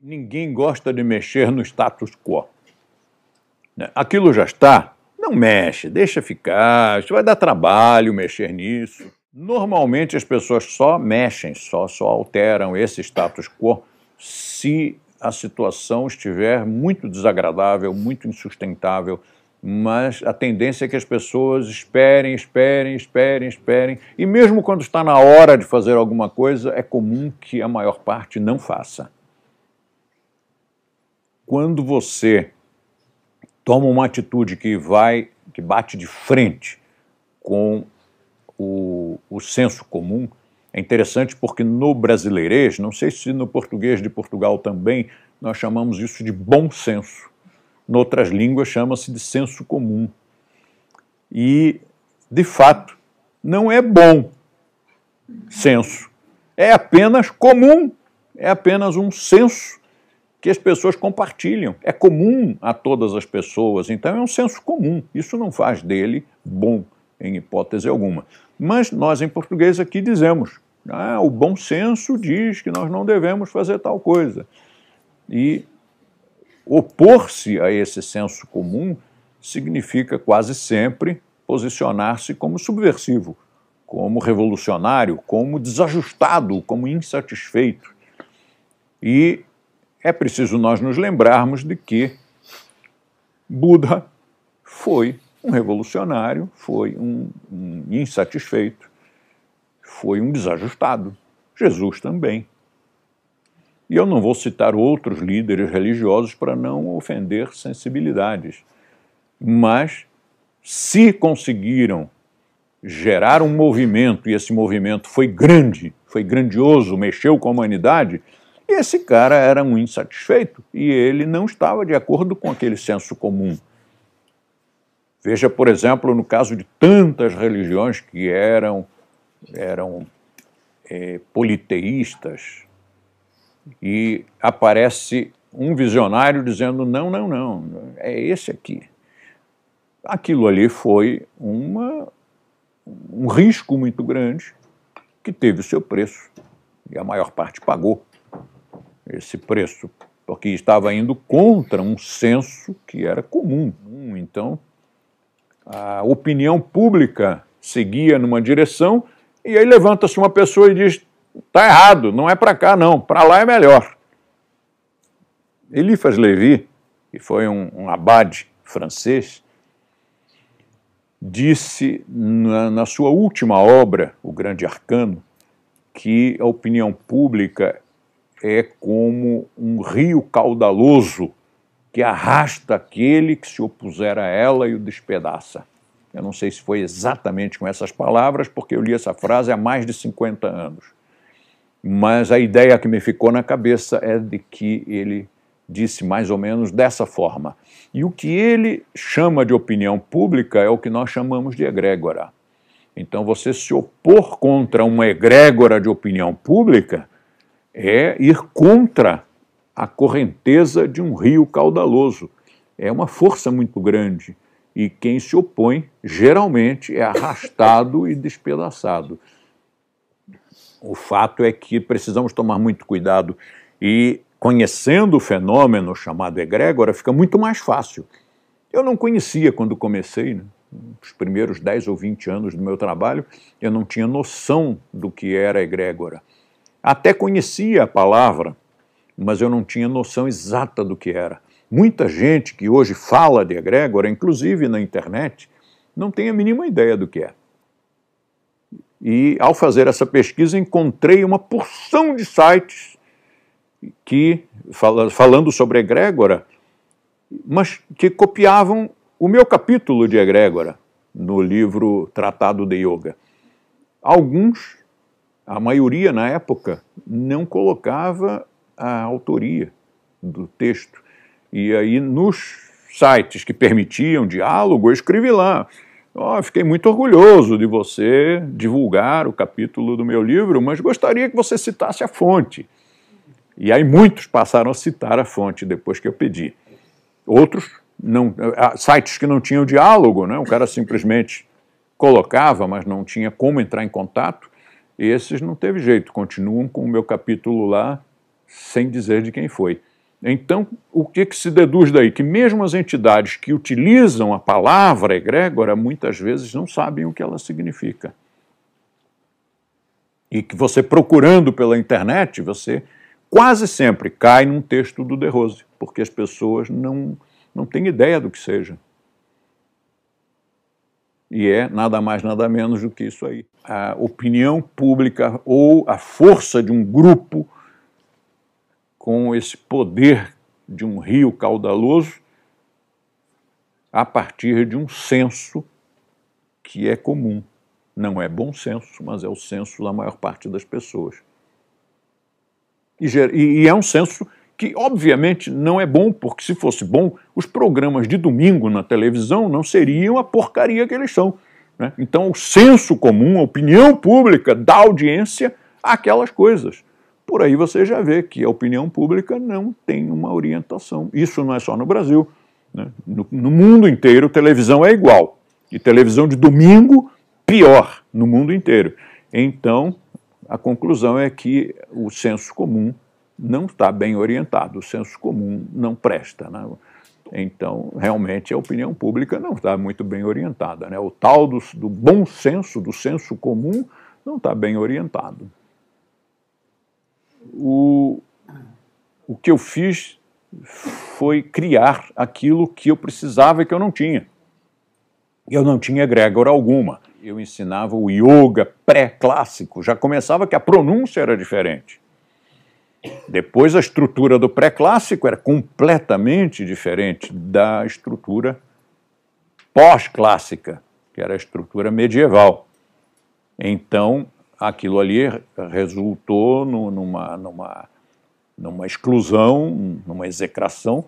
Ninguém gosta de mexer no status quo. Né? Aquilo já está, não mexe, deixa ficar, vai dar trabalho mexer nisso. Normalmente as pessoas só mexem, só, só alteram esse status quo se a situação estiver muito desagradável, muito insustentável, mas a tendência é que as pessoas esperem, esperem, esperem, esperem, e mesmo quando está na hora de fazer alguma coisa, é comum que a maior parte não faça. Quando você toma uma atitude que vai, que bate de frente com o, o senso comum, é interessante porque no brasileirês, não sei se no português de Portugal também, nós chamamos isso de bom senso. Noutras línguas chama-se de senso comum. E, de fato, não é bom senso. É apenas comum, é apenas um senso que as pessoas compartilham. É comum a todas as pessoas, então é um senso comum. Isso não faz dele bom, em hipótese alguma. Mas nós, em português, aqui dizemos: ah, o bom senso diz que nós não devemos fazer tal coisa. E opor-se a esse senso comum significa quase sempre posicionar-se como subversivo, como revolucionário, como desajustado, como insatisfeito. E é preciso nós nos lembrarmos de que Buda foi um revolucionário, foi um, um insatisfeito, foi um desajustado. Jesus também. E eu não vou citar outros líderes religiosos para não ofender sensibilidades. Mas, se conseguiram gerar um movimento, e esse movimento foi grande, foi grandioso, mexeu com a humanidade, esse cara era um insatisfeito e ele não estava de acordo com aquele senso comum. Veja, por exemplo, no caso de tantas religiões que eram, eram é, politeístas, e aparece um visionário dizendo: não, não, não, é esse aqui. Aquilo ali foi uma, um risco muito grande que teve o seu preço, e a maior parte pagou esse preço, porque estava indo contra um senso que era comum. Então, a opinião pública seguia numa direção, e aí levanta-se uma pessoa e diz: está errado, não é para cá não, para lá é melhor. Eliphas Levi, que foi um, um abade francês, disse na, na sua última obra, O Grande Arcano, que a opinião pública é como um rio caudaloso que arrasta aquele que se opuser a ela e o despedaça. Eu não sei se foi exatamente com essas palavras, porque eu li essa frase há mais de 50 anos. Mas a ideia que me ficou na cabeça é de que ele disse mais ou menos dessa forma. E o que ele chama de opinião pública é o que nós chamamos de egrégora. Então, você se opor contra uma egrégora de opinião pública é ir contra a correnteza de um rio caudaloso. É uma força muito grande. E quem se opõe, geralmente, é arrastado e despedaçado. O fato é que precisamos tomar muito cuidado e, conhecendo o fenômeno chamado egrégora, fica muito mais fácil. Eu não conhecia quando comecei, né? os primeiros 10 ou 20 anos do meu trabalho, eu não tinha noção do que era egrégora. Até conhecia a palavra, mas eu não tinha noção exata do que era. Muita gente que hoje fala de egrégora, inclusive na internet, não tem a mínima ideia do que é. E ao fazer essa pesquisa encontrei uma porção de sites que falando sobre egrégora, mas que copiavam o meu capítulo de egrégora no livro Tratado de Yoga. Alguns a maioria na época não colocava a autoria do texto. E aí, nos sites que permitiam diálogo, eu escrevi lá. Oh, fiquei muito orgulhoso de você divulgar o capítulo do meu livro, mas gostaria que você citasse a fonte. E aí muitos passaram a citar a fonte depois que eu pedi. Outros, não, sites que não tinham diálogo, né? o cara simplesmente colocava, mas não tinha como entrar em contato. Esses não teve jeito, continuam com o meu capítulo lá sem dizer de quem foi. Então, o que, que se deduz daí? Que mesmo as entidades que utilizam a palavra egrégora muitas vezes não sabem o que ela significa. E que você procurando pela internet, você quase sempre cai num texto do De Rose, porque as pessoas não, não têm ideia do que seja. E é nada mais, nada menos do que isso aí. A opinião pública ou a força de um grupo com esse poder de um rio caudaloso a partir de um senso que é comum. Não é bom senso, mas é o senso da maior parte das pessoas. E, e é um senso que, obviamente, não é bom, porque se fosse bom, os programas de domingo na televisão não seriam a porcaria que eles são. Né? Então, o senso comum, a opinião pública da audiência aquelas coisas. Por aí você já vê que a opinião pública não tem uma orientação. Isso não é só no Brasil. Né? No, no mundo inteiro, televisão é igual. E televisão de domingo, pior, no mundo inteiro. Então, a conclusão é que o senso comum não está bem orientado, o senso comum não presta. Né? Então, realmente, a opinião pública não está muito bem orientada. Né? O tal do, do bom senso, do senso comum, não está bem orientado o, o que eu fiz foi criar aquilo que eu precisava e que eu não tinha. Eu não tinha egrégora alguma. Eu ensinava o yoga pré-clássico, já começava que a pronúncia era diferente. Depois a estrutura do pré-clássico era completamente diferente da estrutura pós-clássica, que era a estrutura medieval. Então, aquilo ali resultou no, numa, numa, numa exclusão, numa execração,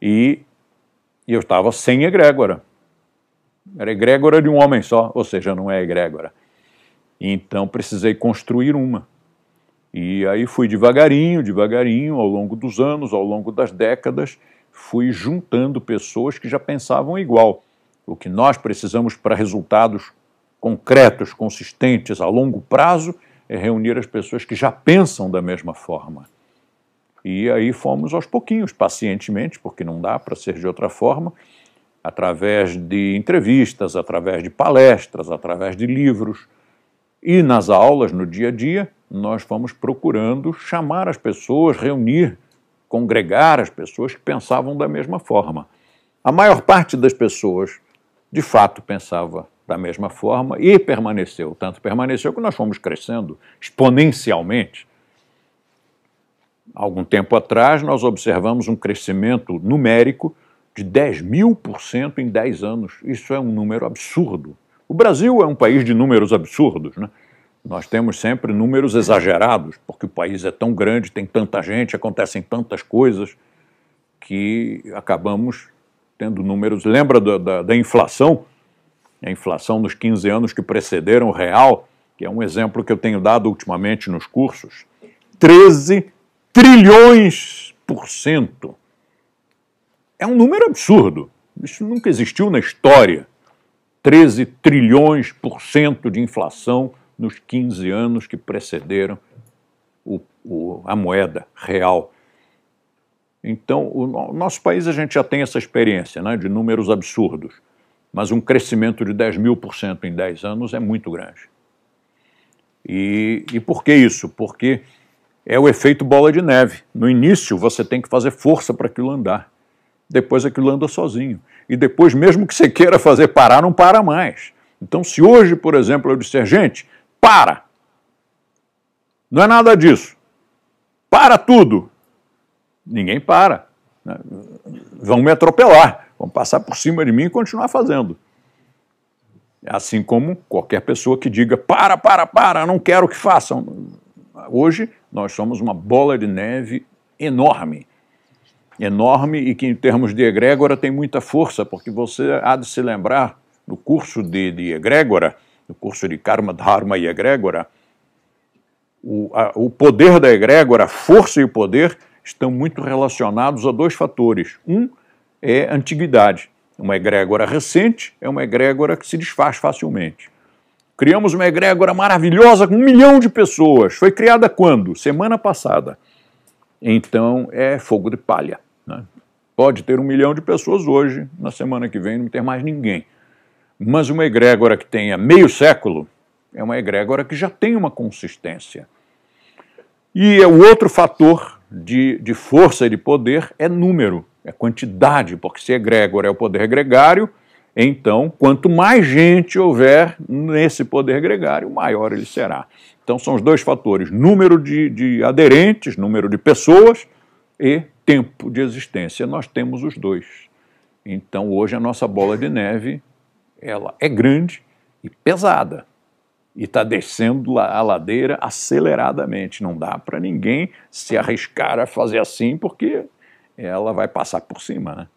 e, e eu estava sem egrégora. Era egrégora de um homem só, ou seja, não é egrégora. Então precisei construir uma. E aí fui devagarinho, devagarinho, ao longo dos anos, ao longo das décadas, fui juntando pessoas que já pensavam igual. O que nós precisamos para resultados concretos, consistentes a longo prazo, é reunir as pessoas que já pensam da mesma forma. E aí fomos aos pouquinhos, pacientemente, porque não dá para ser de outra forma, através de entrevistas, através de palestras, através de livros. E nas aulas, no dia a dia, nós fomos procurando chamar as pessoas, reunir, congregar as pessoas que pensavam da mesma forma. A maior parte das pessoas, de fato, pensava da mesma forma e permaneceu. Tanto permaneceu que nós fomos crescendo exponencialmente. Algum tempo atrás, nós observamos um crescimento numérico de 10 mil por cento em 10 anos. Isso é um número absurdo. O Brasil é um país de números absurdos, né? Nós temos sempre números exagerados, porque o país é tão grande, tem tanta gente, acontecem tantas coisas, que acabamos tendo números. Lembra da, da, da inflação? a inflação nos 15 anos que precederam o real, que é um exemplo que eu tenho dado ultimamente nos cursos, 13 trilhões por cento. É um número absurdo. Isso nunca existiu na história. 13 trilhões por cento de inflação nos 15 anos que precederam o, o, a moeda real. Então, o, nosso país a gente já tem essa experiência né, de números absurdos mas um crescimento de 10 mil por cento em 10 anos é muito grande. E, e por que isso? Porque é o efeito bola de neve. No início você tem que fazer força para aquilo andar. Depois aquilo anda sozinho. E depois, mesmo que você queira fazer parar, não para mais. Então, se hoje, por exemplo, eu disser, gente, para! Não é nada disso. Para tudo! Ninguém para. Né? Vão me atropelar vão passar por cima de mim e continuar fazendo. Assim como qualquer pessoa que diga para, para, para, não quero que façam. Hoje nós somos uma bola de neve enorme. Enorme e que, em termos de egrégora, tem muita força, porque você há de se lembrar no curso de, de egrégora, no curso de Karma, Dharma e egrégora, o, a, o poder da egrégora, a força e o poder, estão muito relacionados a dois fatores. Um é antiguidade. Uma egrégora recente é uma egrégora que se desfaz facilmente. Criamos uma egrégora maravilhosa com um milhão de pessoas. Foi criada quando? Semana passada. Então é fogo de palha. Né? Pode ter um milhão de pessoas hoje, na semana que vem não ter mais ninguém. Mas uma egrégora que tenha meio século é uma egrégora que já tem uma consistência. E é o outro fator de, de força e de poder é número, é quantidade, porque se egrégora é o poder gregário, então quanto mais gente houver nesse poder gregário, maior ele será. Então são os dois fatores: número de, de aderentes, número de pessoas e tempo de existência. Nós temos os dois. Então hoje a nossa bola de neve ela é grande e pesada e está descendo a ladeira aceleradamente. Não dá para ninguém se arriscar a fazer assim, porque ela vai passar por cima. Né?